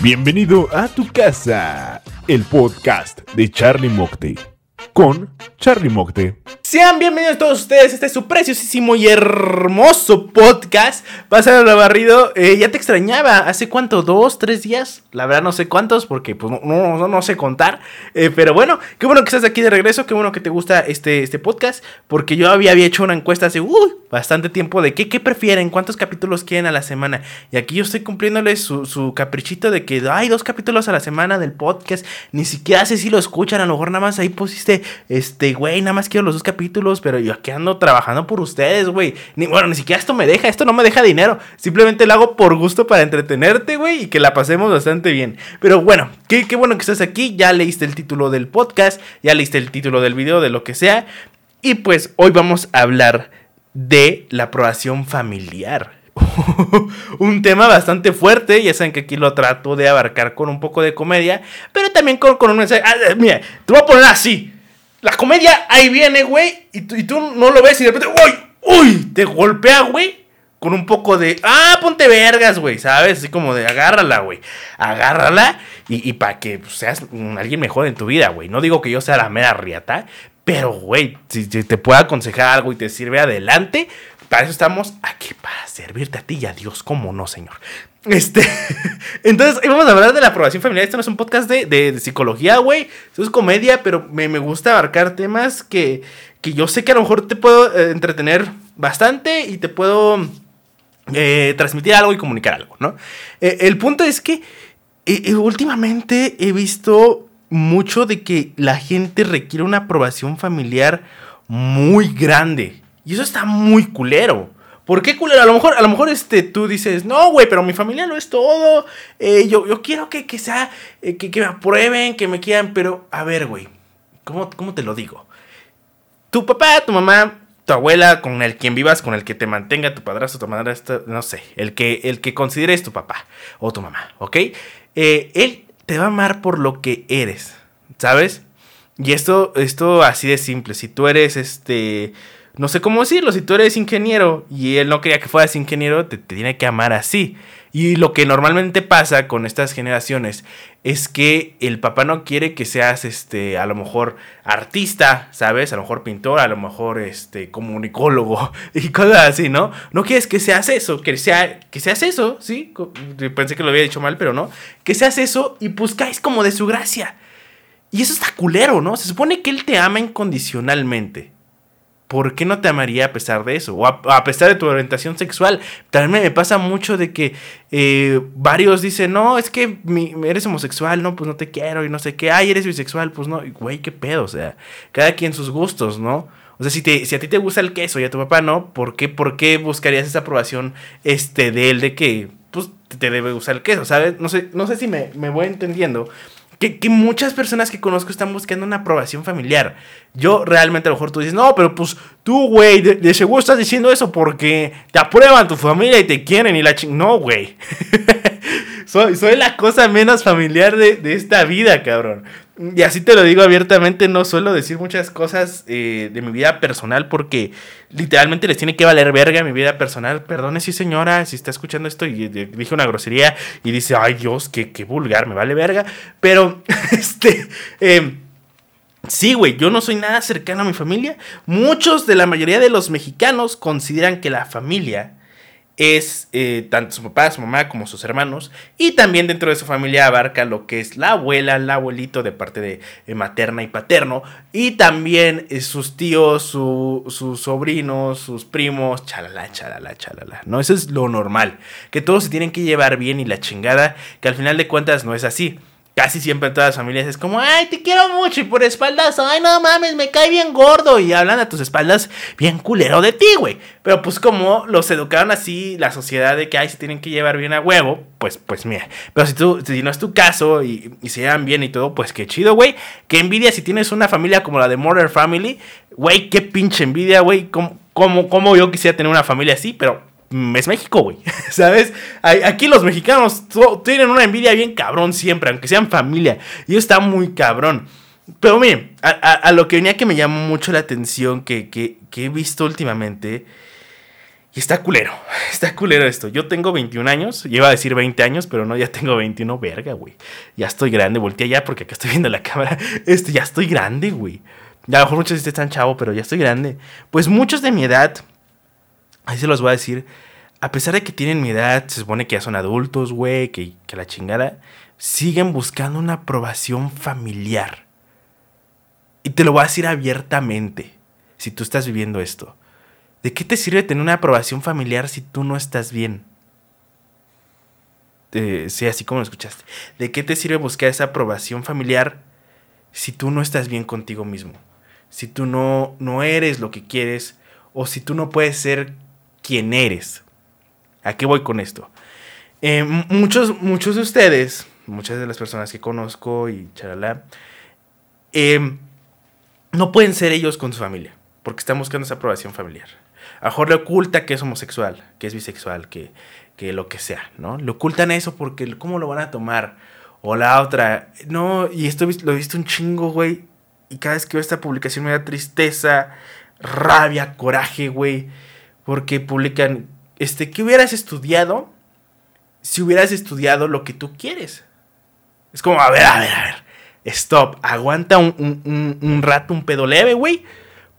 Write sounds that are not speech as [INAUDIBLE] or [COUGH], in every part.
Bienvenido a tu casa, el podcast de Charlie Mocte con Charlie Mocte. Sean bienvenidos todos ustedes, este es su preciosísimo y hermoso podcast. Pásalo la barrido, eh, ya te extrañaba, ¿hace cuánto? ¿Dos, tres días? La verdad no sé cuántos porque pues no, no, no sé contar. Eh, pero bueno, qué bueno que estás aquí de regreso, qué bueno que te gusta este, este podcast. Porque yo había, había hecho una encuesta hace bastante tiempo de qué, qué prefieren, cuántos capítulos quieren a la semana. Y aquí yo estoy cumpliéndoles su, su caprichito de que hay dos capítulos a la semana del podcast. Ni siquiera sé si lo escuchan, a lo mejor nada más ahí pusiste, este, güey, nada más quiero los dos capítulos pero yo aquí ando trabajando por ustedes, güey. Ni, bueno, ni siquiera esto me deja, esto no me deja dinero. Simplemente lo hago por gusto para entretenerte, güey, y que la pasemos bastante bien. Pero bueno, qué, qué bueno que estás aquí. Ya leíste el título del podcast, ya leíste el título del video, de lo que sea. Y pues hoy vamos a hablar de la aprobación familiar. [LAUGHS] un tema bastante fuerte. Ya saben que aquí lo trato de abarcar con un poco de comedia, pero también con, con un mensaje. Ah, mira, te voy a poner así la comedia ahí viene, güey, y, tú no lo ves y de repente, uy, uy, te golpea, güey, con un poco de, ah, ponte vergas, güey, ¿sabes? Así como de, agárrala, güey, agárrala y, para que pues, seas alguien mejor en tu vida, güey. No digo que yo sea la mera riata, pero, güey, si, te puedo aconsejar algo y te sirve adelante, para eso estamos aquí, para servirte a ti y a Dios, ¿cómo no, Señor? Este, [LAUGHS] entonces, vamos a hablar de la aprobación familiar. Esto no es un podcast de, psicología, güey. Esto es comedia, pero me, gusta abarcar temas que, que, yo sé que a lo mejor te puedo eh, entretener bastante y te puedo eh, transmitir algo y comunicar algo, ¿no? Eh, el punto es que últimamente he visto mucho de que la gente requiere una aprobación familiar muy grande. Y eso está muy culero. ¿Por qué culero? A lo mejor, a lo mejor este, tú dices, no, güey, pero mi familia no es todo. Eh, yo, yo quiero que, que sea, eh, que, que, me aprueben, que me quieran, pero a ver, güey, ¿cómo, ¿cómo te lo digo? Tu papá, tu mamá, tu abuela, con el quien vivas, con el que te mantenga, tu padrastro, tu madrastra, no sé, el que, el que consideres tu papá o tu mamá, ¿ok? Eh, él te va a amar por lo que eres, ¿sabes? Y esto, esto así de simple, si tú eres este no sé cómo decirlo, si tú eres ingeniero y él no quería que fueras ingeniero, te, tiene que amar así. Y lo que normalmente pasa con estas generaciones es que el papá no quiere que seas este a lo mejor artista, ¿sabes? A lo mejor pintor, a lo mejor este comunicólogo [LAUGHS] y cosas así, ¿no? No quieres que seas eso, que sea que seas eso, ¿sí? Pensé que lo había dicho mal, pero no. Que seas eso y buscáis como de su gracia. Y eso está culero, ¿no? Se supone que él te ama incondicionalmente. ¿Por qué no te amaría a pesar de eso? O a, pesar de tu orientación sexual. También me pasa mucho de que eh, varios dicen, no, es que eres homosexual, no, pues no te quiero y no sé qué. Ay, eres bisexual, pues no. Güey, qué pedo, o sea, cada quien sus gustos, ¿no? O sea, si, te, si a ti te gusta el queso y a tu papá no, ¿por qué, por qué buscarías esa aprobación este, de él de que pues, te debe gustar el queso? ¿Sabes? No sé, no sé si me, me voy entendiendo. Que, muchas personas que conozco están buscando una aprobación familiar. Yo realmente a lo mejor tú dices, no, pero pues tú, güey, de, seguro estás diciendo eso porque te aprueban tu familia y te quieren y la ching... No, güey. [LAUGHS] soy, soy la cosa menos familiar de, de esta vida, cabrón. Y así te lo digo abiertamente, no suelo decir muchas cosas eh, de mi vida personal porque literalmente les tiene que valer verga mi vida personal. Perdone si señora, si está escuchando esto y dije una grosería y dice, ay Dios, qué, qué vulgar, me vale verga. Pero, [LAUGHS] este, eh, sí, güey, yo no soy nada cercano a mi familia. Muchos de la mayoría de los mexicanos consideran que la familia es eh, tanto su papá, su mamá como sus hermanos. Y también dentro de su familia abarca lo que es la abuela, el abuelito de parte de eh, materna y paterno. Y también eh, sus tíos, sus sobrinos, sus primos, chalala, chalala, chalala. ¿no? Eso es lo normal. Que todos se tienen que llevar bien y la chingada, que al final de cuentas no es así casi siempre todas las familias es como, ay, te quiero mucho y por espaldas, ay, no mames, me cae bien gordo y hablan a tus espaldas bien culero de ti, güey. Pero pues como los educaron así, la sociedad de que, ay, se tienen que llevar bien a huevo, pues, pues mira. Pero si tú, si no es tu caso y, se llevan bien y todo, pues qué chido, güey. Qué envidia si tienes una familia como la de Murder Family, güey, qué pinche envidia, güey. Como, como, como yo quisiera tener una familia así, pero es México, güey. [LAUGHS] ¿Sabes? Aquí los mexicanos tienen una envidia bien cabrón siempre, aunque sean familia. Y está muy cabrón. Pero miren, a, lo que venía que me llamó mucho la atención, que, he visto últimamente, Y está culero, [LAUGHS] está culero esto. Yo tengo 21 años, iba a decir 20 años, pero no, ya tengo 21, verga, güey. Ya estoy grande, volteé ya porque acá estoy viendo la cámara. [LAUGHS] Este, ya estoy grande, güey. A lo mejor muchos están chavo, pero ya estoy grande. Pues muchos de mi edad, ahí se los voy a decir, a pesar de que tienen mi edad, se supone que ya son adultos, güey, que, la chingada, siguen buscando una aprobación familiar. Y te lo voy a decir abiertamente, si tú estás viviendo esto. ¿De qué te sirve tener una aprobación familiar si tú no estás bien? Eh, sí, así como lo escuchaste. ¿De qué te sirve buscar esa aprobación familiar si tú no estás bien contigo mismo? Si tú no, no eres lo que quieres o si tú no puedes ser quien eres. ¿A qué voy con esto? Eh, muchos, muchos de ustedes, muchas de las personas que conozco y charalá, eh, no pueden ser ellos con su familia porque están buscando esa aprobación familiar. A lo le oculta que es homosexual, que es bisexual, que, que lo que sea, ¿no? Le ocultan eso porque ¿cómo lo van a tomar? O la otra, no, y esto lo he visto un chingo, güey. Y cada vez que veo esta publicación me da tristeza, rabia, coraje, güey. Porque publican, este, ¿qué hubieras estudiado si hubieras estudiado lo que tú quieres? Es como, a ver, a ver, a ver. Stop, aguanta un, un, un rato, un pedo leve, güey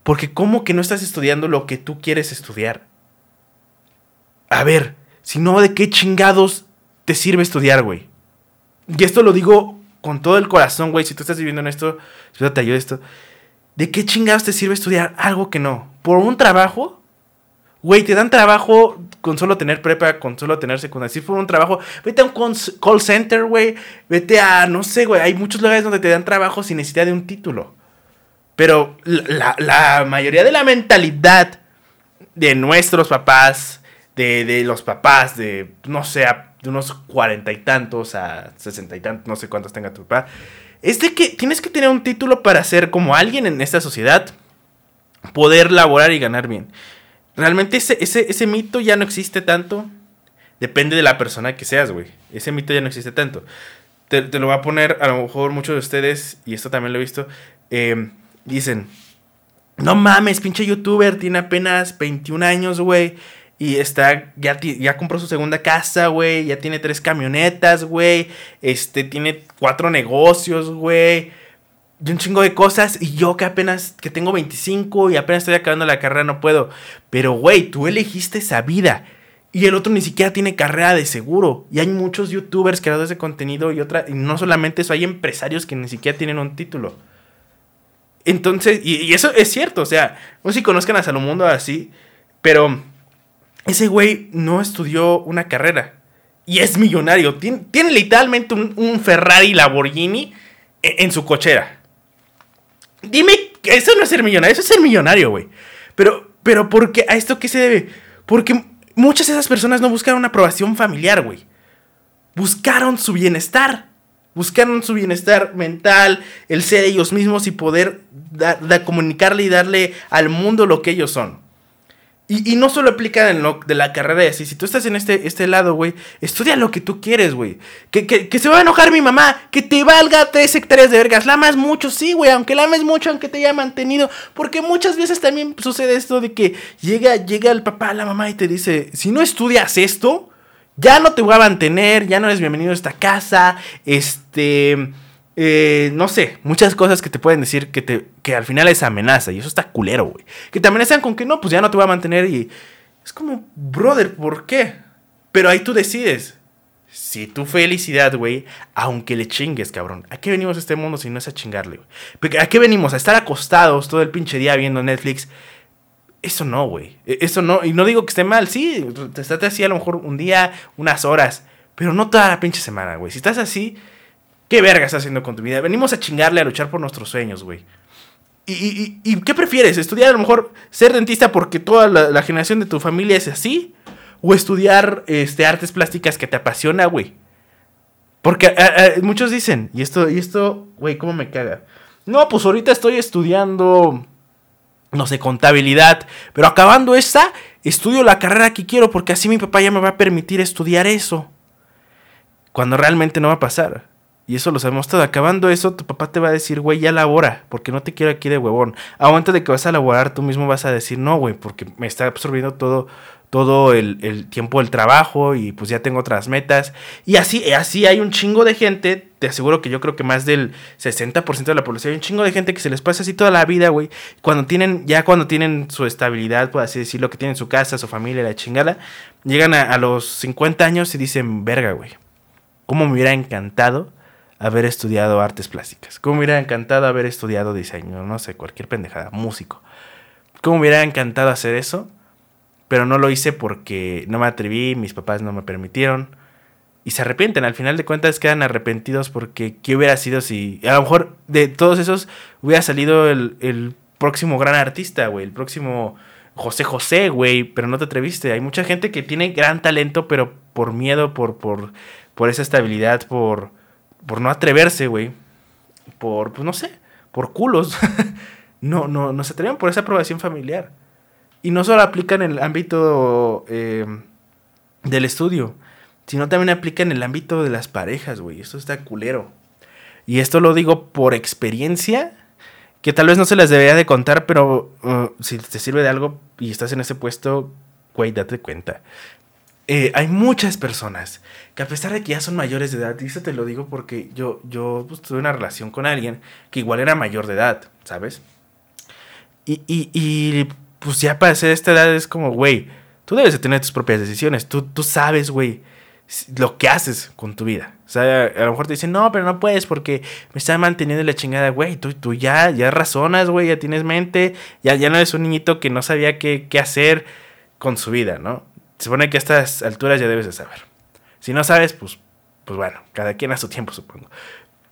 porque ¿cómo que no estás estudiando lo que tú quieres estudiar? A ver, si no, ¿de qué chingados te sirve estudiar, güey? Y esto lo digo con todo el corazón, güey. Si tú estás viviendo en esto, si te ayuda esto. ¿De qué chingados te sirve estudiar algo que no? ¿Por un trabajo? Güey, te dan trabajo con solo tener prepa, con solo tener secundaria. Si por un trabajo, vete a un call center, güey. Vete a, no sé, güey. Hay muchos lugares donde te dan trabajo sin necesidad de un título. Pero la, mayoría de la mentalidad de nuestros papás, de, los papás de, no sé, de unos cuarenta y tantos a sesenta y tantos, no sé cuántos tenga tu papá, es de que tienes que tener un título para ser como alguien en esta sociedad, poder laborar y ganar bien. Realmente ese, ese, mito ya no existe tanto. Depende de la persona que seas, güey. Ese mito ya no existe tanto. Te, lo va a poner a lo mejor muchos de ustedes, y esto también lo he visto, eh, Dicen, no mames, pinche youtuber, tiene apenas 21 años, güey. Y está, ya, ya compró su segunda casa, güey. Ya tiene tres camionetas, güey. Este, tiene cuatro negocios, güey. Y un chingo de cosas. Y yo que apenas, que tengo 25 y apenas estoy acabando la carrera, no puedo. Pero, güey, tú elegiste esa vida. Y el otro ni siquiera tiene carrera de seguro. Y hay muchos youtubers creadores de contenido y otra. Y no solamente eso, hay empresarios que ni siquiera tienen un título. Entonces, y, eso es cierto, o sea, no sé si conozcan a Salomundo así, pero ese güey no estudió una carrera y es millonario. Tiene, literalmente un, Ferrari Lamborghini en, en, su cochera. Dime, eso no es ser millonario, eso es ser millonario, güey. Pero, pero, ¿por qué? ¿A esto qué se debe? Porque muchas de esas personas no buscaron aprobación familiar, güey. Buscaron su bienestar. Buscaron su bienestar mental, el ser ellos mismos y poder comunicarle y darle al mundo lo que ellos son. Y, no solo aplica de la carrera así. Si tú estás en este, este lado, güey, estudia lo que tú quieres, güey. Que, que, se va a enojar mi mamá. Que te valga tres hectáreas de vergas. La amas mucho, sí, güey. Aunque la ames mucho, aunque te haya mantenido. Porque muchas veces también sucede esto de que llega, llega el papá, la mamá y te dice: Si no estudias esto, ya no te voy a mantener, ya no eres bienvenido a esta casa, este, eh, no sé, muchas cosas que te pueden decir que, te, que al final es amenaza y eso está culero, güey. Que te amenazan con que no, pues ya no te voy a mantener y es como, brother, ¿por qué? Pero ahí tú decides. Si tu felicidad, güey, aunque le chingues, cabrón. ¿A qué venimos a este mundo si no es a chingarle, güey? ¿A qué venimos? A estar acostados todo el pinche día viendo Netflix eso no, güey. E, eso no. Y no digo que esté mal, sí. Estás así a lo mejor un día, unas horas. Pero no toda la pinche semana, güey. Si estás así, ¿qué verga estás haciendo con tu vida? Venimos a chingarle, a luchar por nuestros sueños, güey. ¿Y, qué prefieres? ¿Estudiar a lo mejor ser dentista porque toda la, generación de tu familia es así? ¿O estudiar este, artes plásticas que te apasiona, güey? Porque muchos dicen, y esto, y esto, güey, ¿cómo me caga? No, pues ahorita estoy estudiando no sé, contabilidad. Pero acabando esta, estudio la carrera que quiero porque así mi papá ya me va a permitir estudiar eso. Cuando realmente no va a pasar. Y eso lo sabemos todo. Acabando eso, tu papá te va a decir, güey, ya labora, porque no te quiero aquí de huevón. A momento de que vas a laborar, tú mismo vas a decir, no, güey, porque me está absorbiendo todo, todo el, tiempo del trabajo y pues ya tengo otras metas. Y así, así hay un chingo de gente, te aseguro que yo creo que más del 60% de la población, hay un chingo de gente que se les pasa así toda la vida, güey. Cuando tienen, ya cuando tienen su estabilidad, por así decirlo, que tienen su casa, su familia, la chingada, llegan a, a los 50 años y dicen, verga, güey, ¿cómo me hubiera encantado? Haber estudiado artes plásticas. ¿Cómo me hubiera encantado haber estudiado diseño? No sé, cualquier pendejada, músico. ¿Cómo me hubiera encantado hacer eso? pero no lo hice porque no me atreví, mis papás no me permitieron. Y se arrepienten, al final de cuentas quedan arrepentidos porque ¿qué hubiera sido si a lo mejor de todos esos hubiera salido el, próximo gran artista, güey, el próximo José José, güey, pero no te atreviste. Hay mucha gente que tiene gran talento, pero por miedo, por, por, por esa estabilidad, por, por no atreverse, güey, por, pues no sé, por culos, [LAUGHS] no, no, no se atreven por esa aprobación familiar. Y no solo aplica en el ámbito eh, del estudio, sino también aplica en el ámbito de las parejas, güey. Esto está culero. Y esto lo digo por experiencia, que tal vez no se las debería de contar, pero uh, si te sirve de algo y estás en ese puesto, güey, date cuenta. Eh, hay muchas personas que a pesar de que ya son mayores de edad, y eso te lo digo porque yo, yo pues, tuve una relación con alguien que igual era mayor de edad, ¿sabes? Y, y, pues ya para ser esta edad es como, güey, tú debes de tener tus propias decisiones. Tú, tú sabes, güey, lo que haces con tu vida. O sea, a lo mejor te dicen, no, pero no puedes porque me está manteniendo la chingada, güey. Tú, tú ya, ya razonas, güey, ya tienes mente, ya, ya no eres un niñito que no sabía qué, qué hacer con su vida, ¿no? Se supone que a estas alturas ya debes de saber. Si no sabes, pues, pues bueno, cada quien a su tiempo, supongo.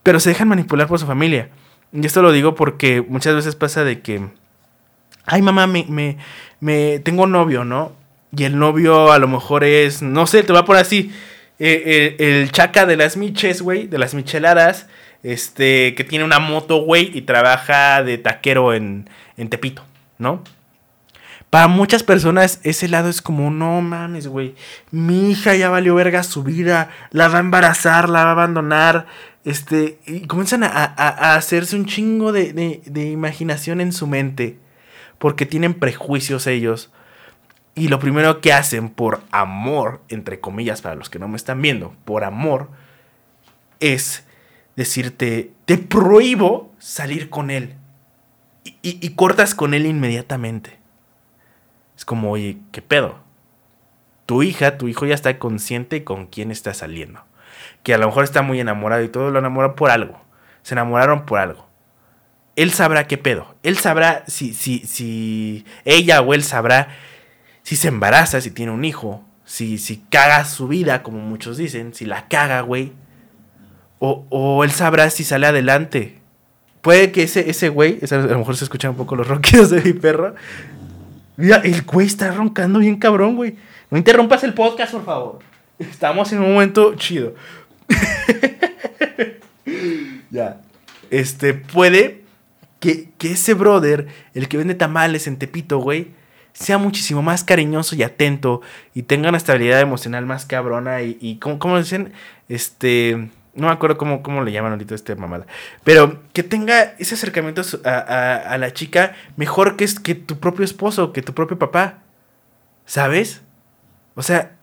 Pero se dejan manipular por su familia. Y esto lo digo porque muchas veces pasa de que ay mamá, me, me, me tengo novio, ¿no? Y el novio a lo mejor es, no sé, te va por así, eh, el chaca de las miches, güey, de las micheladas, este, que tiene una moto, güey, y trabaja de taquero en, en Tepito, ¿no? Para muchas personas ese lado es como, no mames, güey, mi hija ya valió verga su vida, la va a embarazar, la va a abandonar, este, y comienzan a, a, hacerse un chingo de, de, de imaginación en su mente porque tienen prejuicios ellos. Y lo primero que hacen por amor, entre comillas, para los que no me están viendo, por amor, es decirte, te prohíbo salir con él. Y, cortas con él inmediatamente. Es como, oye, ¿qué pedo? Tu hija, tu hijo ya está consciente con quién está saliendo. Que a lo mejor está muy enamorado y todo lo enamora por algo. Se enamoraron por algo él sabrá qué pedo. Él sabrá si, si, si ella o él sabrá si se embaraza, si tiene un hijo, si, si caga su vida, como muchos dicen, si la caga, güey. O, o él sabrá si sale adelante. Puede que ese, ese güey, a lo mejor se escuchan un poco los [LAUGHS] ronquidos de mi perro. Mira, el güey está roncando bien cabrón, güey. No interrumpas el podcast, por favor. Estamos en un momento chido. [LAUGHS] ya. Este, puede que, ese brother, el que vende tamales en Tepito, güey, sea muchísimo más cariñoso y atento y tenga una estabilidad emocional más cabrona y, y ¿cómo, dicen? Este, no me acuerdo cómo, cómo le llaman ahorita este mamada, pero que tenga ese acercamiento a, a, la chica mejor que, que tu propio esposo, que tu propio papá, ¿sabes? O sea,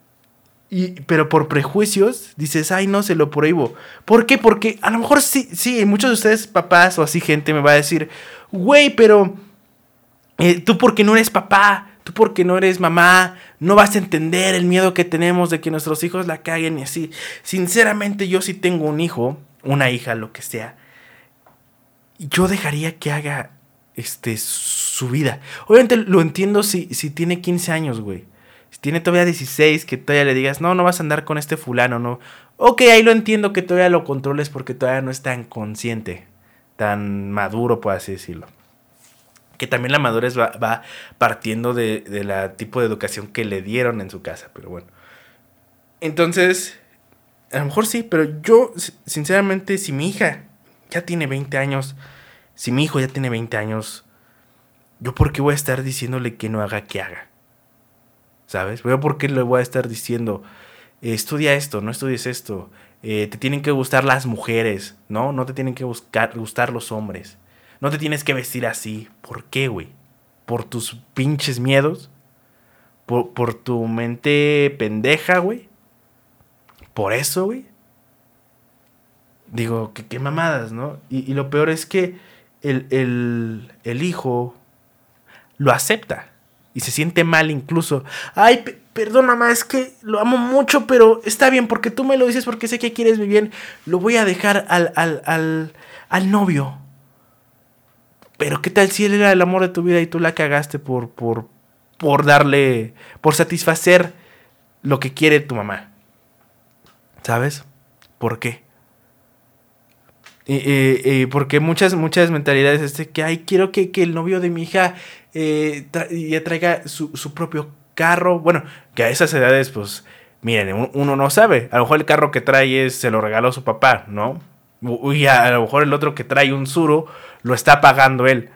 y, pero por prejuicios dices, ay, no, se lo prohíbo. ¿Por qué? Porque a lo mejor sí, sí, muchos de ustedes, papás o así, gente, me va a decir, güey, pero eh, tú porque no eres papá, tú porque no eres mamá, no vas a entender el miedo que tenemos de que nuestros hijos la caguen y así. Sinceramente, yo sí tengo un hijo, una hija, lo que sea. Yo dejaría que haga este, su vida. Obviamente lo entiendo si, si tiene 15 años, güey tiene todavía 16, que todavía le digas, no, no vas a andar con este fulano, no. Ok, ahí lo entiendo que todavía lo controles porque todavía no es tan consciente, tan maduro, por así decirlo. Que también la madurez va, partiendo de, de la tipo de educación que le dieron en su casa, pero bueno. Entonces, a lo mejor sí, pero yo, sinceramente, si mi hija ya tiene 20 años, si mi hijo ya tiene 20 años, ¿yo por qué voy a estar diciéndole que no haga que haga? ¿sabes? Veo por qué le voy a estar diciendo, estudia esto, no estudies esto, eh, te tienen que gustar las mujeres, ¿no? No te tienen que gustar los hombres. No te tienes que vestir así. ¿Por qué, güey? ¿Por tus pinches miedos? ¿Por, tu mente pendeja, güey? ¿Por eso, güey? Digo, qué, mamadas, ¿no? Y, lo peor es que el, el, el hijo lo acepta y se siente mal incluso. Ay, perdón mamá, es que lo amo mucho, pero está bien porque tú me lo dices porque sé que quieres mi bien. Lo voy a dejar al, al, al, al novio. Pero qué tal si él era el amor de tu vida y tú la cagaste por, por, por darle, por satisfacer lo que quiere tu mamá. ¿Sabes? ¿Por qué? Y, porque muchas, muchas mentalidades es de que, ay, quiero que, el novio de mi hija eh, ya traiga su, su, propio carro. Bueno, que a esas edades, pues, miren, uno no sabe. A lo mejor el carro que trae es, se lo regaló su papá, ¿no? Y a, lo mejor el otro que trae un suro lo está pagando él.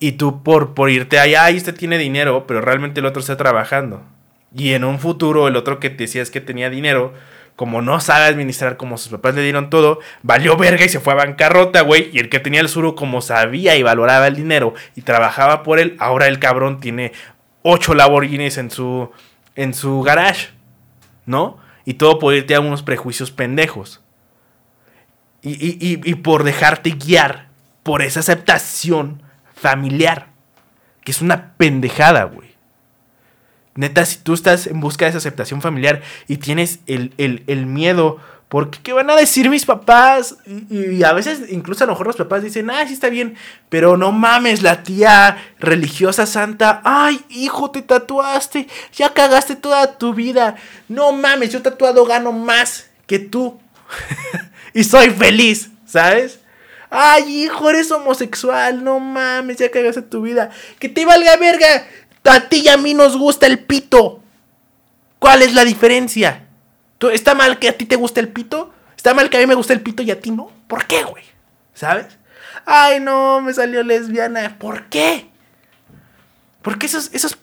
Y tú por, por irte allá, ahí este tiene dinero, pero realmente el otro está trabajando. Y en un futuro el otro que te decías que tenía dinero, como no sabe administrar como sus papás le dieron todo, valió verga y se fue a bancarrota, güey. Y el que tenía el suro como sabía y valoraba el dinero y trabajaba por él, ahora el cabrón tiene ocho Lamborghinis en su, en su garage, ¿no? Y todo por irte a unos prejuicios pendejos. Y, y, y por dejarte guiar por esa aceptación familiar. Que es una pendejada, güey. Neta, si tú estás en busca de esa aceptación familiar y tienes el, miedo, porque ¿qué van a decir mis papás? Y, a veces, incluso a lo mejor los papás dicen, ah, sí está bien, pero no mames, la tía religiosa santa, ay, hijo, te tatuaste, ya cagaste toda tu vida. No mames, yo tatuado gano más que tú. [LAUGHS] y soy feliz, ¿sabes? Ay, hijo, eres homosexual, no mames, ya cagaste tu vida. Que te valga verga. A ti y a mí nos gusta el pito. ¿Cuál es la diferencia? ¿Está mal que a ti te guste el pito? ¿Está mal que a mí me guste el pito y a ti no? ¿Por qué, güey? ¿Sabes? Ay, no, me salió lesbiana. ¿Por qué? Porque esos, esos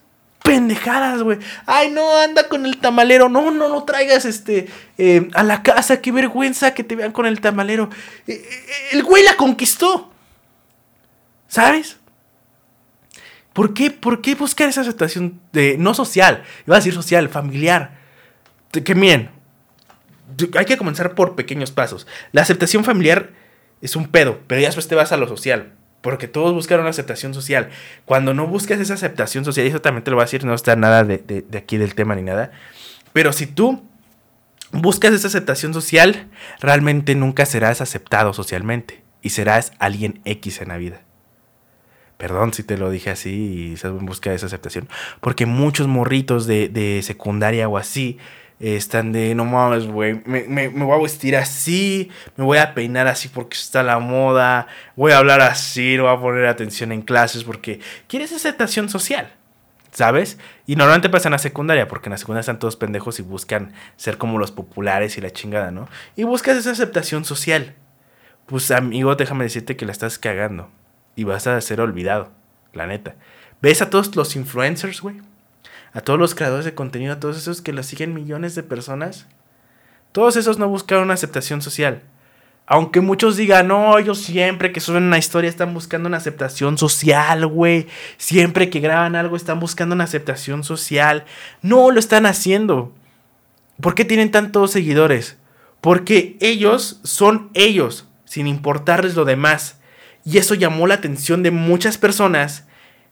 pendejadas, güey. Ay, no, anda con el tamalero. No, no, no traigas este eh, a la casa. Qué vergüenza que te vean con el tamalero. Eh, eh, el güey la conquistó. ¿Sabes? ¿Por qué, ¿Por qué buscar esa aceptación de, no social, iba a decir social, familiar? Que miren, hay que comenzar por pequeños pasos. La aceptación familiar es un pedo, pero ya después te vas a lo social. Porque todos buscaron aceptación social. Cuando no buscas esa aceptación social, y eso también te lo voy a decir, no está nada de, de aquí del tema ni nada. Pero si tú buscas esa aceptación social, realmente nunca serás aceptado socialmente. Y serás alguien X en la vida. Perdón si te lo dije así y estás en busca de esa aceptación. Porque muchos morritos de, secundaria o así están de, no mames, güey, me, voy a vestir así, me voy a peinar así porque está la moda, voy a hablar así, no voy a poner atención en clases porque quieres aceptación social. ¿Sabes? Y normalmente pasa en la secundaria, porque en la secundaria están todos pendejos y buscan ser como los populares y la chingada, ¿no? Y buscas esa aceptación social. Pues amigo, déjame decirte que la estás cagando y vas a ser olvidado, la neta. ¿Ves a todos los influencers, güey? A todos los creadores de contenido, a todos esos que los siguen millones de personas. Todos esos no buscaron aceptación social. Aunque muchos digan, no, ellos siempre que suben una historia están buscando una aceptación social, güey. Siempre que graban algo están buscando una aceptación social. No lo están haciendo. ¿Por qué tienen tantos seguidores? Porque ellos son ellos, sin importarles lo demás. Y eso llamó la atención de muchas personas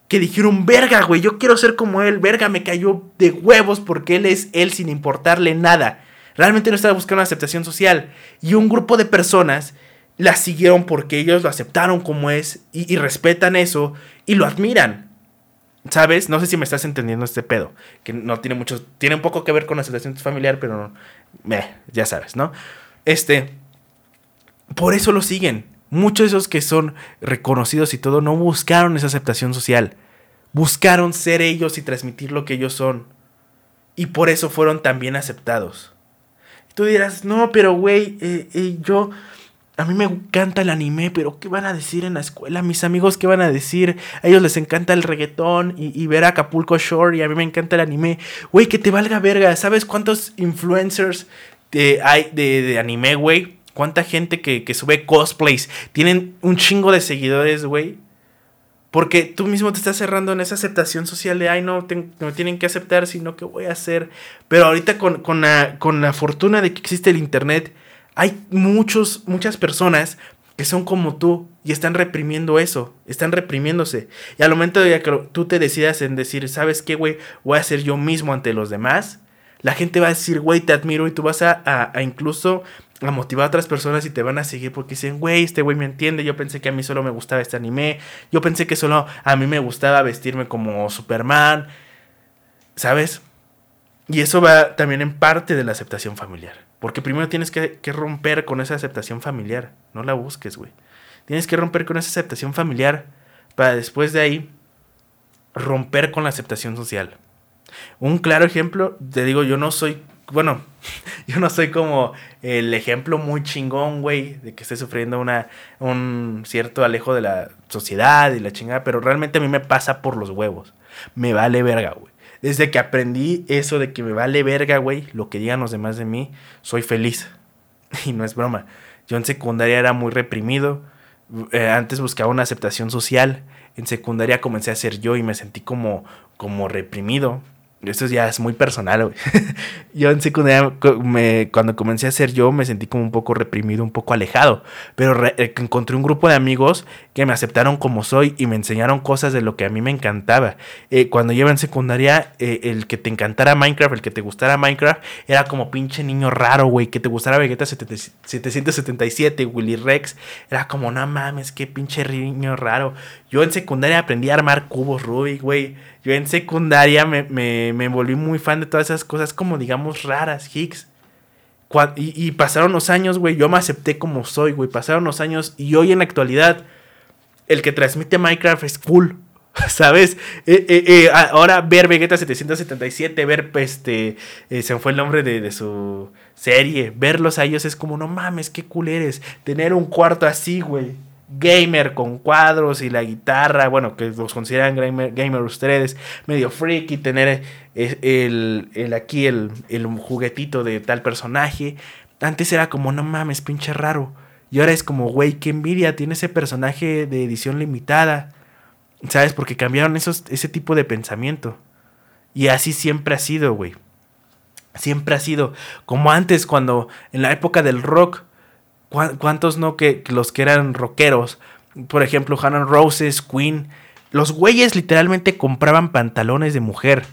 que dijeron, verga, güey, yo quiero ser como él, verga, me cayó de huevos porque él es él sin importarle nada. Realmente no estaba buscando aceptación social. Y un grupo de personas la siguieron porque ellos lo aceptaron como es y, respetan eso y lo admiran. ¿Sabes? No sé si me estás entendiendo este pedo. Que no tiene mucho. Tiene un poco que ver con la aceptación familiar, pero no. ya sabes, ¿no? Este. Por eso lo siguen. Muchos de esos que son reconocidos y todo no buscaron esa aceptación social. Buscaron ser ellos y transmitir lo que ellos son. Y por eso fueron también aceptados. tú dirás, no, pero güey, eh, eh, yo... A mí me encanta el anime, pero ¿qué van a decir en la escuela? Mis amigos, ¿qué van a decir? A ellos les encanta el reggaetón y, y ver Acapulco Shore y a mí me encanta el anime. Güey, que te valga verga. ¿Sabes cuántos influencers de, hay de, de anime, güey. ¿Cuánta gente que, que sube cosplays? Tienen un chingo de seguidores, güey. Porque tú mismo te estás cerrando en esa aceptación social de, ay, no, me tienen que aceptar, sino que voy a hacer. Pero ahorita con, con, la, con la fortuna de que existe el Internet, hay muchos, muchas personas que son como tú y están reprimiendo eso, están reprimiéndose. Y al momento de que tú te decidas en decir, ¿sabes qué, güey? Voy a ser yo mismo ante los demás. La gente va a decir, güey, te admiro y tú vas a, a incluso a motivar a otras personas y te van a seguir porque dicen, güey, este güey me entiende, yo pensé que a mí solo me gustaba este anime, yo pensé que solo a mí me gustaba vestirme como Superman, ¿sabes? Y eso va también en parte de la aceptación familiar, porque primero tienes que, romper con esa aceptación familiar, no la busques, güey. Tienes que romper con esa aceptación familiar para después de ahí romper con la aceptación social. Un claro ejemplo, te digo, yo no soy bueno, [LAUGHS] yo no soy como el ejemplo muy chingón, güey, de que esté sufriendo una, un cierto alejo de la sociedad y la chingada, pero realmente a mí me pasa por los huevos. Me vale verga, güey. Desde que aprendí eso de que me vale verga, güey, lo que digan los demás de mí, soy feliz. [LAUGHS] Y no es broma. Yo en secundaria era muy reprimido. Eh, antes buscaba una aceptación social. En secundaria comencé a ser yo y me sentí como, como reprimido esto ya es muy personal, güey. [LAUGHS] yo en secundaria, me, cuando comencé a ser yo, me sentí como un poco reprimido, un poco alejado. Pero eh, encontré un grupo de amigos que me aceptaron como soy y me enseñaron cosas de lo que a mí me encantaba. Eh, cuando yo iba en secundaria, eh, el que te encantara Minecraft, el que te gustara Minecraft, era como pinche niño raro, güey. Que te gustara Vegeta 777, Willy Rex. Era como, no mames, qué pinche niño raro. Yo en secundaria aprendí a armar cubos Rubik, güey. Yo en secundaria me, me, volví muy fan de todas esas cosas como digamos raras, Higgs. Y, pasaron los años, güey. Yo me acepté como soy, güey. Pasaron los años y hoy en la actualidad el que transmite Minecraft es cool. [LAUGHS] ¿Sabes? Eh, eh, eh, ahora ver Vegeta 777, ver este, se me fue el nombre de, de, su serie, verlos a ellos es como, no mames, qué cool eres. Tener un cuarto así, güey gamer con cuadros y la guitarra, bueno, que los consideran gamer, ustedes, medio freak y tener eh, el, el aquí el, el, juguetito de tal personaje. Antes era como, no mames, pinche raro. Y ahora es como, güey, qué envidia, tiene ese personaje de edición limitada. ¿Sabes? Porque cambiaron esos, ese tipo de pensamiento. Y así siempre ha sido, güey. Siempre ha sido. Como antes, cuando en la época del rock, ¿Cuántos no que, los que eran rockeros? Por ejemplo, Hannah Roses, Queen. Los güeyes literalmente compraban pantalones de mujer.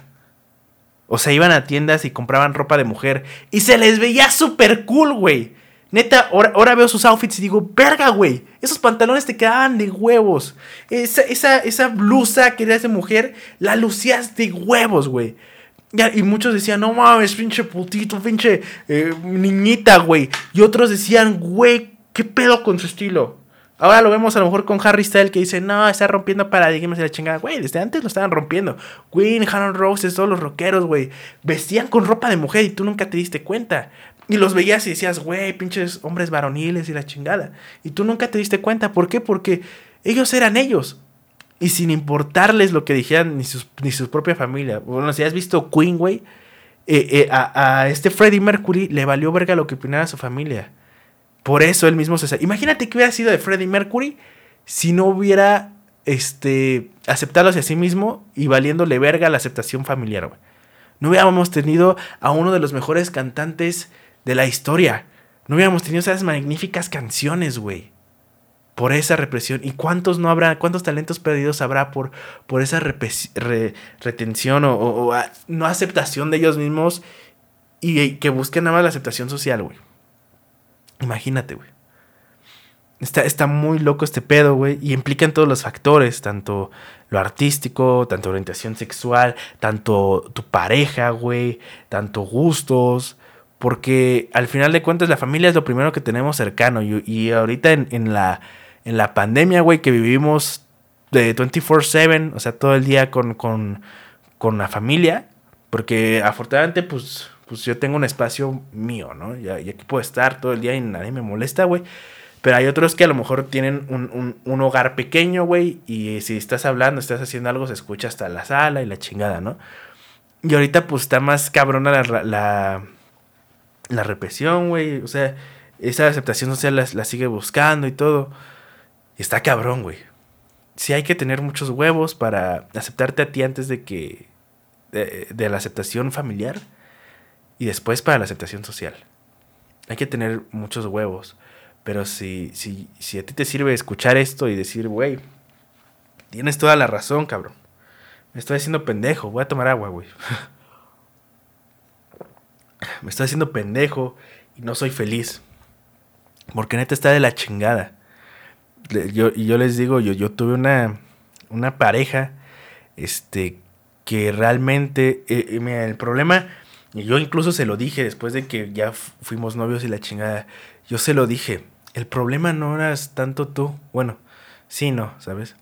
O sea, iban a tiendas y compraban ropa de mujer. Y se les veía súper cool, güey. Neta, ahora, veo sus outfits y digo, verga, güey. Esos pantalones te quedaban de huevos. Esa, esa, esa blusa que eras de mujer, la lucías de huevos, güey y muchos decían, no mames, pinche putito, pinche eh, niñita, güey. Y otros decían, güey, ¿qué pedo con su estilo? Ahora lo vemos a lo mejor con Harry Styles que dice, no, está rompiendo paradigmas y la chingada. Güey, desde antes lo estaban rompiendo. Queen, Hannah Roses, todos los rockeros, güey. Vestían con ropa de mujer y tú nunca te diste cuenta. Y los veías y decías, güey, pinches hombres varoniles y la chingada. Y tú nunca te diste cuenta. ¿Por qué? Porque ellos eran ellos y sin importarles lo que dijeran ni, sus, ni su propia familia. Bueno, si has visto Queen, güey, eh, eh, a, este Freddie Mercury le valió verga lo que opinara su familia. Por eso él mismo se... Imagínate que hubiera sido de Freddie Mercury si no hubiera este, aceptado hacia sí mismo y valiéndole verga la aceptación familiar, güey. No hubiéramos tenido a uno de los mejores cantantes de la historia. No hubiéramos tenido esas magníficas canciones, güey por esa represión. ¿Y cuántos no habrá, cuántos talentos perdidos habrá por, por esa retención o, no aceptación de ellos mismos y, que busquen nada más la aceptación social, güey? Imagínate, güey. Está, está muy loco este pedo, güey. Y implica en todos los factores, tanto lo artístico, tanto orientación sexual, tanto tu pareja, güey, tanto gustos. Porque al final de cuentas la familia es lo primero que tenemos cercano. Y, ahorita en la en la pandemia, güey, que vivimos de 24/7, o sea, todo el día con, con, con la familia, porque afortunadamente, pues, pues yo tengo un espacio mío, ¿no? Y, aquí puedo estar todo el día y nadie me molesta, güey. Pero hay otros que a lo mejor tienen un, un, hogar pequeño, güey, y si estás hablando, estás haciendo algo, se escucha hasta la sala y la chingada, ¿no? Y ahorita pues está más cabrona la, la, la represión, güey. O sea, esa aceptación social la, la sigue buscando y todo. Está cabrón, güey. Sí hay que tener muchos huevos para aceptarte a ti antes de que... De, de, la aceptación familiar y después para la aceptación social. Hay que tener muchos huevos. Pero si, si, si a ti te sirve escuchar esto y decir, güey, tienes toda la razón, cabrón. Me estoy haciendo pendejo. Voy a tomar agua, güey. [LAUGHS] Me estoy haciendo pendejo y no soy feliz. Porque neta está de la chingada. Yo, yo les digo, yo, yo tuve una, una pareja este, que realmente, eh, eh mira, el problema, yo incluso se lo dije después de que ya fuimos novios y la chingada, yo se lo dije, el problema no eras tanto tú, bueno, sí, no, ¿sabes?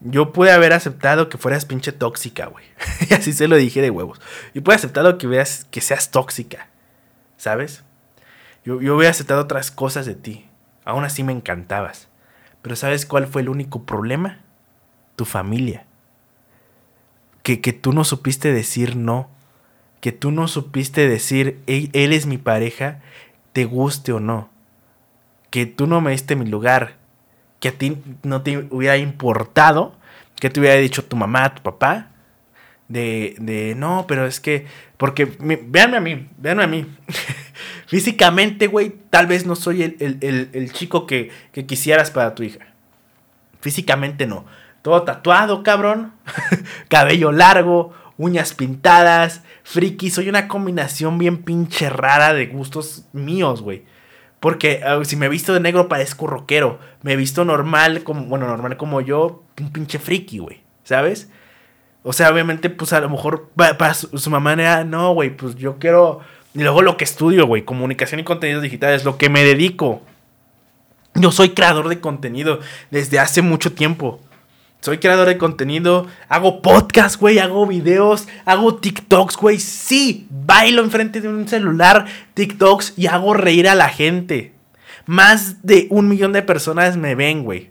Yo pude haber aceptado que fueras pinche tóxica, güey. [LAUGHS] y así se lo dije de huevos. Yo pude aceptado que, veas, que seas tóxica, ¿sabes? Yo, yo hubiera aceptado otras cosas de ti. Aún así me encantabas. Pero ¿sabes cuál fue el único problema? Tu familia. Que, que tú no supiste decir no. Que tú no supiste decir, él, es mi pareja, te guste o no. Que tú no me diste mi lugar que a ti no te hubiera importado, que te hubiera dicho tu mamá, tu papá, de, de no, pero es que, porque, véanme a mí, véanme a mí. [LAUGHS] Físicamente, güey, tal vez no soy el, chico que, que, quisieras para tu hija. Físicamente no. Todo tatuado, cabrón. [LAUGHS] Cabello largo, uñas pintadas, friki. Soy una combinación bien pinche rara de gustos míos, güey. Porque ah, si me visto de negro parezco rockero. Me visto normal, como, bueno, normal como yo, un pinche friki, güey. ¿Sabes? O sea, obviamente, pues a lo mejor para, su, mamá era, no, güey, pues yo quiero... Y luego lo que estudio, güey, comunicación y contenidos digitales, lo que me dedico. Yo soy creador de contenido desde hace mucho tiempo. Soy creador de contenido, hago podcast, güey, hago videos, hago TikToks, güey. Sí, bailo enfrente de un celular, TikToks y hago reír a la gente. Más de un millón de personas me ven, güey.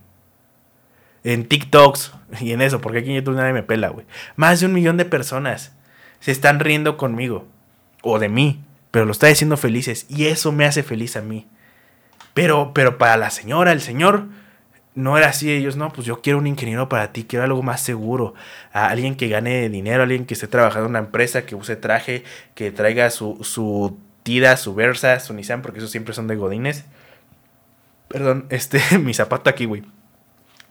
En TikToks y en eso, porque aquí en YouTube nadie me pela, güey. Más de un millón de personas se están riendo conmigo o de mí, pero lo está diciendo felices y eso me hace feliz a mí. Pero, pero para la señora, el señor no era así ellos, no, pues yo quiero un ingeniero para ti, quiero algo más seguro, a alguien que gane dinero, alguien que esté trabajando en una empresa, que use traje, que traiga su, su Tida, su Versa, su Nissan, porque esos siempre son de Godines. Perdón, [LAUGHS] este, mi zapato aquí, güey.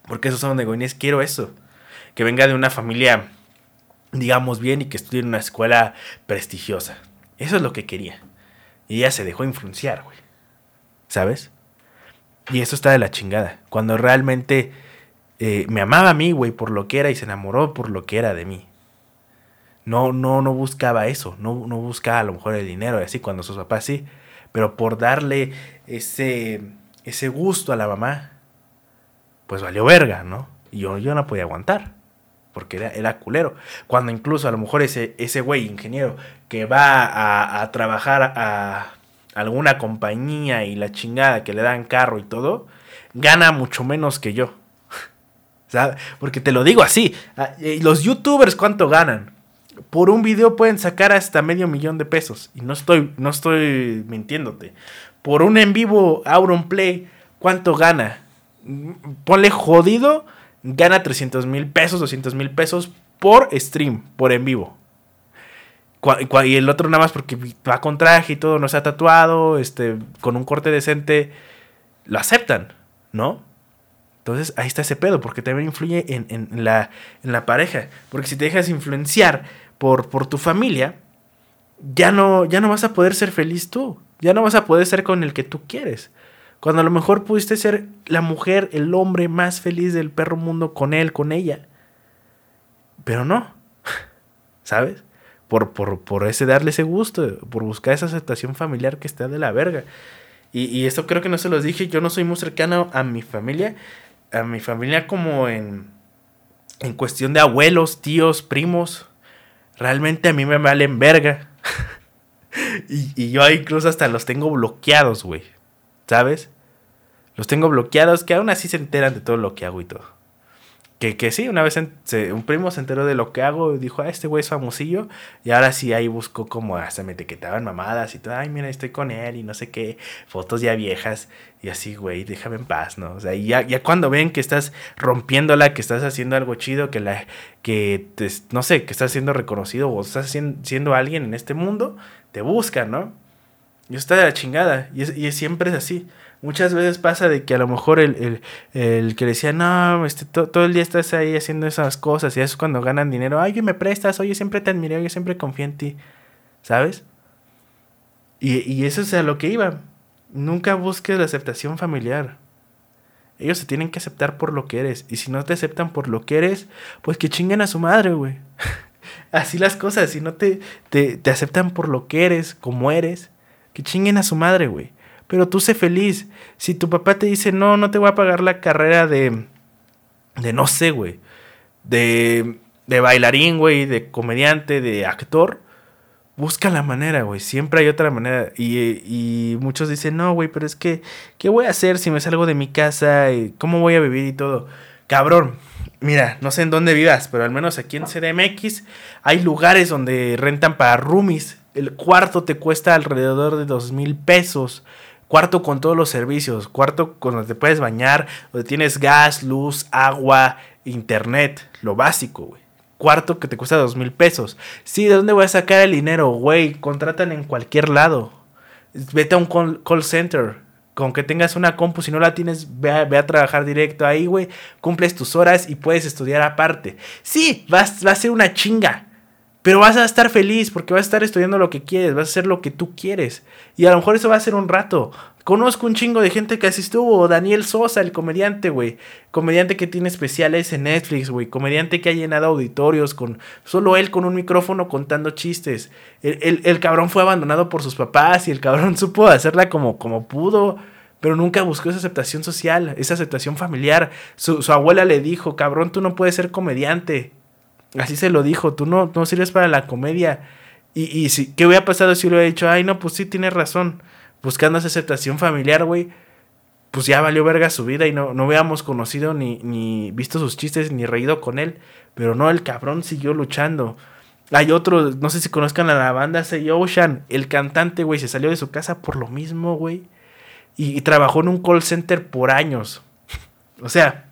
Porque esos son de Godines, quiero eso. Que venga de una familia, digamos bien, y que estudie en una escuela prestigiosa. Eso es lo que quería. Y ella se dejó influenciar, güey. ¿Sabes? Y eso está de la chingada. Cuando realmente eh, me amaba a mí, güey, por lo que era y se enamoró por lo que era de mí. No, no, no buscaba eso. No, no buscaba a lo mejor el dinero y así cuando sus papás sí. Pero por darle ese, ese gusto a la mamá, pues valió verga, ¿no? Y yo, yo no podía aguantar. Porque era, era culero. Cuando incluso a lo mejor ese, ese güey ingeniero que va a, trabajar a, alguna compañía y la chingada que le dan carro y todo, gana mucho menos que yo. [LAUGHS] Porque te lo digo así, ah, los youtubers cuánto ganan. Por un video pueden sacar hasta medio millón de pesos. Y no estoy, no estoy mintiéndote. Por un en vivo Play ¿cuánto gana? Ponle jodido, gana 300 mil pesos, 200 mil pesos por stream, por en vivo y el otro nada más porque va con traje y todo, no se ha tatuado, este, con un corte decente, lo aceptan, ¿no? Entonces ahí está ese pedo, porque también influye en, la, en la pareja. Porque si te dejas influenciar por, por tu familia, ya no, ya no vas a poder ser feliz tú. Ya no vas a poder ser con el que tú quieres. Cuando a lo mejor pudiste ser la mujer, el hombre más feliz del perro mundo con él, con ella. Pero no. [LAUGHS] ¿Sabes? por, por, ese darle ese gusto, por buscar esa aceptación familiar que está de la verga. Y, y esto creo que no se los dije, yo no soy muy cercano a mi familia, a mi familia como en, en cuestión de abuelos, tíos, primos. Realmente a mí me valen verga. [LAUGHS] y, y yo incluso hasta los tengo bloqueados, güey. ¿Sabes? Los tengo bloqueados que aún así se enteran de todo lo que hago y todo. Que, que sí, una vez un primo se enteró de lo que hago y dijo, ah, este güey es famosillo. Y ahora sí ahí buscó como hasta me etiquetaban mamadas y todo, ay, mira, estoy con él y no sé qué, fotos ya viejas. Y así, güey, déjame en paz, ¿no? O sea, ya, ya cuando ven que estás rompiéndola, que estás haciendo algo chido, que la, que no sé, que estás siendo reconocido o estás siendo, alguien en este mundo, te buscan, ¿no? Y está de la chingada. Y, y siempre es así muchas veces pasa de que a lo mejor el, que decía, no, este, todo el día estás ahí haciendo esas cosas y eso es cuando ganan dinero, ay, me prestas, oye, siempre te admiré, yo siempre confío en ti, ¿sabes? Y, y eso es a lo que iba. Nunca busques la aceptación familiar. Ellos se tienen que aceptar por lo que eres. Y si no te aceptan por lo que eres, pues que chinguen a su madre, güey. [LAUGHS] Así las cosas. Si no te, te, te aceptan por lo que eres, como eres, que chinguen a su madre, güey. Pero tú sé feliz. Si tu papá te dice, no, no te voy a pagar la carrera de, de no sé, güey, de, de bailarín, güey, de comediante, de actor, busca la manera, güey. Siempre hay otra manera. Y, y muchos dicen, no, güey, pero es que, ¿qué voy a hacer si me salgo de mi casa? y ¿Cómo voy a vivir y todo? Cabrón, mira, no sé en dónde vivas, pero al menos aquí en CDMX hay lugares donde rentan para roomies. El cuarto te cuesta alrededor de dos mil pesos. Cuarto con todos los servicios. Cuarto con donde te puedes bañar, donde tienes gas, luz, agua, internet. Lo básico, güey. Cuarto que te cuesta dos mil pesos. Sí, ¿de dónde voy a sacar el dinero, güey? Contratan en cualquier lado. Vete a un call, center. Con que tengas una compu, si no la tienes, ve a, trabajar directo ahí, güey. Cumples tus horas y puedes estudiar aparte. Sí, va a ser una chinga. Pero vas a estar feliz porque vas a estar estudiando lo que quieres, vas a hacer lo que tú quieres. Y a lo mejor eso va a ser un rato. Conozco un chingo de gente que así estuvo. Daniel Sosa, el comediante, güey. Comediante que tiene especiales en Netflix, güey. Comediante que ha llenado auditorios con solo él con un micrófono contando chistes. El, cabrón fue abandonado por sus papás y el cabrón [LAUGHS] supo hacerla como, como pudo. Pero nunca buscó esa aceptación social, esa aceptación familiar. Su, su abuela le dijo, cabrón, tú no puedes ser comediante. Así se lo dijo, tú no, sirves para la comedia. Y, y si, ¿qué hubiera pasado si lo hubiera dicho? Ay, no, pues sí, tienes razón. Buscando esa aceptación familiar, güey. Pues ya valió verga su vida y no, no hubiéramos conocido ni, ni visto sus chistes ni reído con él. Pero no, el cabrón siguió luchando. Hay otro, no sé si conozcan a la banda Say Ocean. El cantante, güey, se salió de su casa por lo mismo, güey. y trabajó en un call center por años. [LAUGHS] o sea,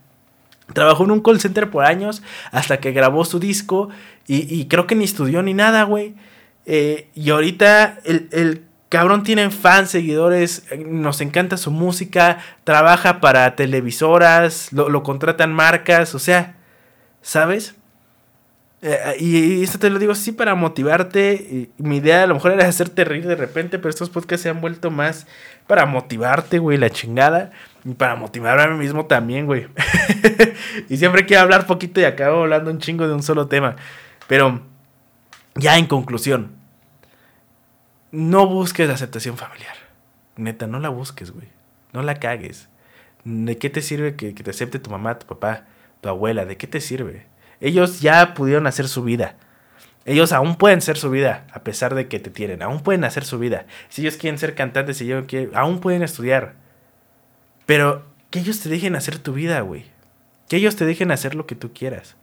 Trabajó en un call center por años hasta que grabó su disco y, creo que ni estudió ni nada, güey. Eh, y ahorita el, cabrón tiene fans, seguidores, nos encanta su música, trabaja para televisoras, lo, contratan marcas, o sea, ¿sabes? Eh, y, esto te lo digo así para motivarte. mi idea a lo mejor era hacerte reír de repente, pero estos podcasts se han vuelto más para motivarte, güey, la chingada. Y para motivarme a mí mismo también, güey. [LAUGHS] y siempre quiero hablar poquito y acabo hablando un chingo de un solo tema. Pero, ya en conclusión, no busques la aceptación familiar. Neta, no la busques, güey. No la cagues. ¿De qué te sirve que, te acepte tu mamá, tu papá, tu abuela? ¿De qué te sirve? Ellos ya pudieron hacer su vida. Ellos aún pueden ser su vida, a pesar de que te tienen. Aún pueden hacer su vida. Si ellos quieren ser cantantes, si ellos quieren, aún pueden estudiar. Pero que ellos te dejen hacer tu vida, güey. Que ellos te dejen hacer lo que tú quieras.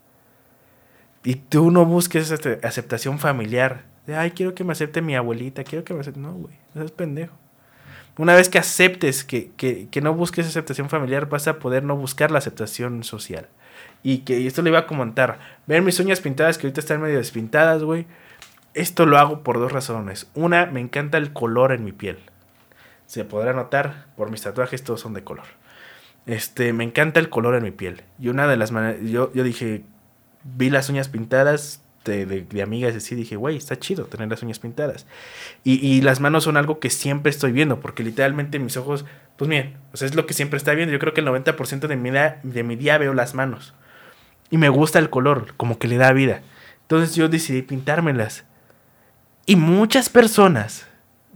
Y tú no busques aceptación familiar. De, ay, quiero que me acepte mi abuelita, quiero que me acepte. No, güey, es pendejo. Una vez que aceptes que, que, que, no busques aceptación familiar, vas a poder no buscar la aceptación social. Y que esto le iba a comentar. Ver mis uñas pintadas, que ahorita están medio despintadas, güey. Esto lo hago por dos razones. Una, me encanta el color en mi piel se podrá notar por mis tatuajes, todos son de color. Este, me encanta el color en mi piel. Y una de las maneras, yo, yo dije, vi las uñas pintadas de, de, amigas y así, dije, güey, está chido tener las uñas pintadas. Y, y, las manos son algo que siempre estoy viendo, porque literalmente mis ojos, pues miren, o es lo que siempre está viendo. Yo creo que el 90% de mi, día, de mi día veo las manos. Y me gusta el color, como que le da vida. Entonces yo decidí pintármelas. Y muchas personas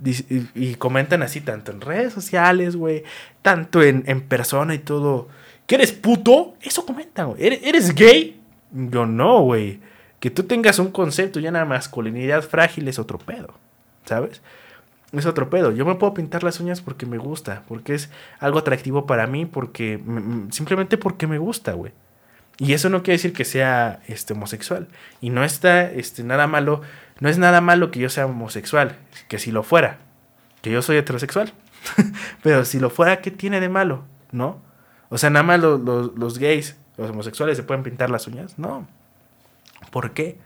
y, comentan así, tanto en redes sociales, güey, tanto en, persona y todo. ¿Que eres puto? Eso comentan, güey. ¿Eres, gay? Yo no, güey. Que tú tengas un concepto ya nada masculinidad frágil es otro pedo, ¿sabes? Es otro pedo. Yo me puedo pintar las uñas porque me gusta, porque es algo atractivo para mí, porque simplemente porque me gusta, güey. Y eso no quiere decir que sea este, homosexual. Y no está este, nada malo, no es nada malo que yo sea homosexual, que si lo fuera, que yo soy heterosexual. [LAUGHS] Pero si lo fuera, ¿qué tiene de malo? ¿No? O sea, nada más los gays, los homosexuales se pueden pintar las uñas. No. ¿Por qué?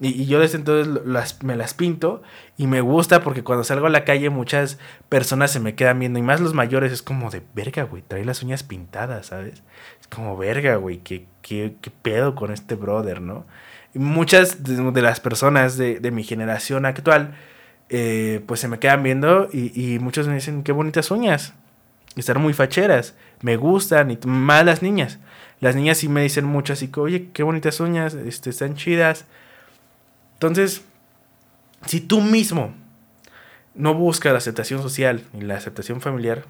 Y, yo desde entonces las, me las pinto y me gusta porque cuando salgo a la calle muchas personas se me quedan viendo y más los mayores es como de verga, güey, trae las uñas pintadas, ¿sabes? Es como verga, güey, ¿qué, qué, qué pedo con este brother, ¿no? Muchas de, las personas de, de, mi generación actual eh, pues se me quedan viendo y, y muchos me dicen qué bonitas uñas, están muy facheras, me gustan y más las niñas. Las niñas sí me dicen mucho así que, oye, qué bonitas uñas, este, están chidas entonces, si tú mismo no buscas la aceptación social ni la aceptación familiar,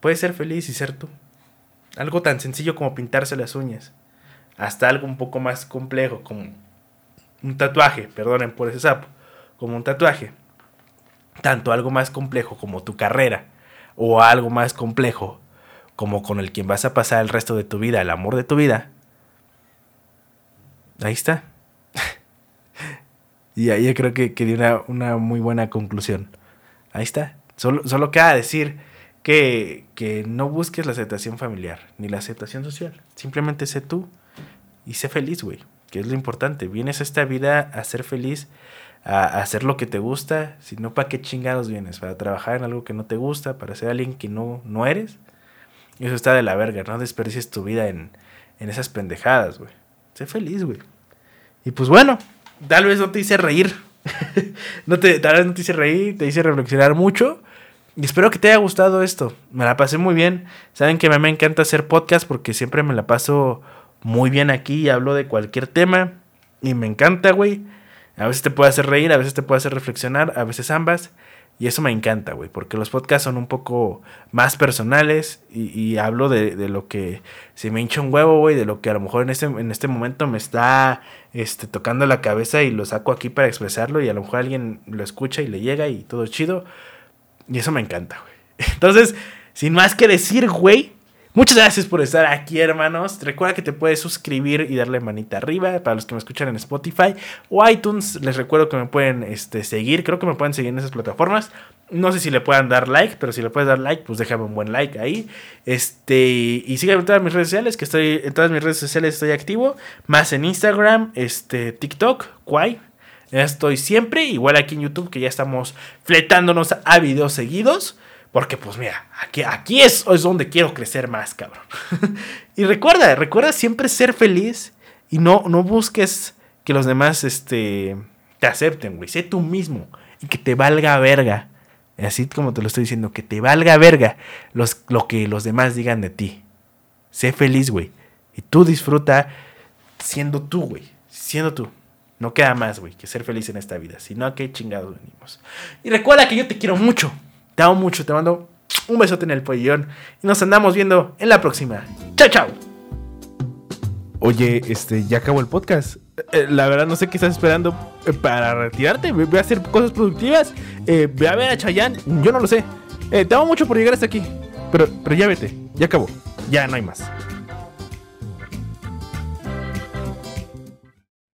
puedes ser feliz y ser tú. Algo tan sencillo como pintarse las uñas, hasta algo un poco más complejo como un tatuaje, perdonen por ese sapo, como un tatuaje. Tanto algo más complejo como tu carrera o algo más complejo como con el quien vas a pasar el resto de tu vida, el amor de tu vida. Ahí está. [LAUGHS] Y ahí yo creo que, que dio una, muy buena conclusión. Ahí está. Solo, solo queda decir que, que no busques la aceptación familiar ni la aceptación social. Simplemente sé tú y sé feliz, güey. Que es lo importante. Vienes a esta vida a ser feliz, a, hacer lo que te gusta. Si no, ¿para qué chingados vienes? ¿Para trabajar en algo que no te gusta? ¿Para ser alguien que no, no eres? Y eso está de la verga. No desperdicies tu vida en, en esas pendejadas, güey. Sé feliz, güey. Y pues bueno, tal vez no te hice reír. [LAUGHS] no te, tal vez no te hice reír, te hice reflexionar mucho. Y espero que te haya gustado esto. Me la pasé muy bien. Saben que a mí me encanta hacer podcast porque siempre me la paso muy bien aquí hablo de cualquier tema. Y me encanta, güey. A veces te puede hacer reír, a veces te puede hacer reflexionar, a veces ambas. Y eso me encanta, güey, porque los podcasts son un poco más personales y, hablo de, lo que se me hincha un huevo, güey, de lo que a lo mejor en este, en este momento me está este, tocando la cabeza y lo saco aquí para expresarlo y a lo mejor alguien lo escucha y le llega y todo chido. Y eso me encanta, güey. [LAUGHS] Entonces, sin más que decir, güey, Muchas gracias por estar aquí, hermanos. Recuerda que te puedes suscribir y darle manita arriba para los que me escuchan en Spotify o iTunes. Les recuerdo que me pueden este, seguir. Creo que me pueden seguir en esas plataformas. No sé si le puedan dar like, pero si le puedes dar like, pues déjame un buen like ahí. Este, y síganme en todas mis redes sociales, que estoy en todas mis redes sociales estoy activo. Más en Instagram, este, TikTok, Kwai. Estoy siempre, igual aquí en YouTube, que ya estamos fletándonos a videos seguidos. Porque pues mira, aquí, es, es donde quiero crecer más, cabrón. [LAUGHS] y recuerda, recuerda siempre ser feliz y no, no busques que los demás este, te acepten, güey. Sé tú mismo y que te valga verga. Así como te lo estoy diciendo, que te valga verga los, lo que los demás digan de ti. Sé feliz, güey. Y tú disfruta siendo tú, güey. Siendo tú. No queda más, güey, que ser feliz en esta vida. Si no, ¿a qué chingados venimos? Y recuerda que yo te quiero mucho. Te amo mucho, te mando un besote en el pollón y nos andamos viendo en la próxima. Chao, chao. Oye, este, ya acabó el podcast. Eh, la verdad no sé qué estás esperando eh, para retirarte. Voy a hacer cosas productivas. Eh, ve a ver a Chayanne. Yo no lo sé. te amo mucho por llegar hasta aquí. Pero, pero ya vete. Ya acabó. Ya no hay más.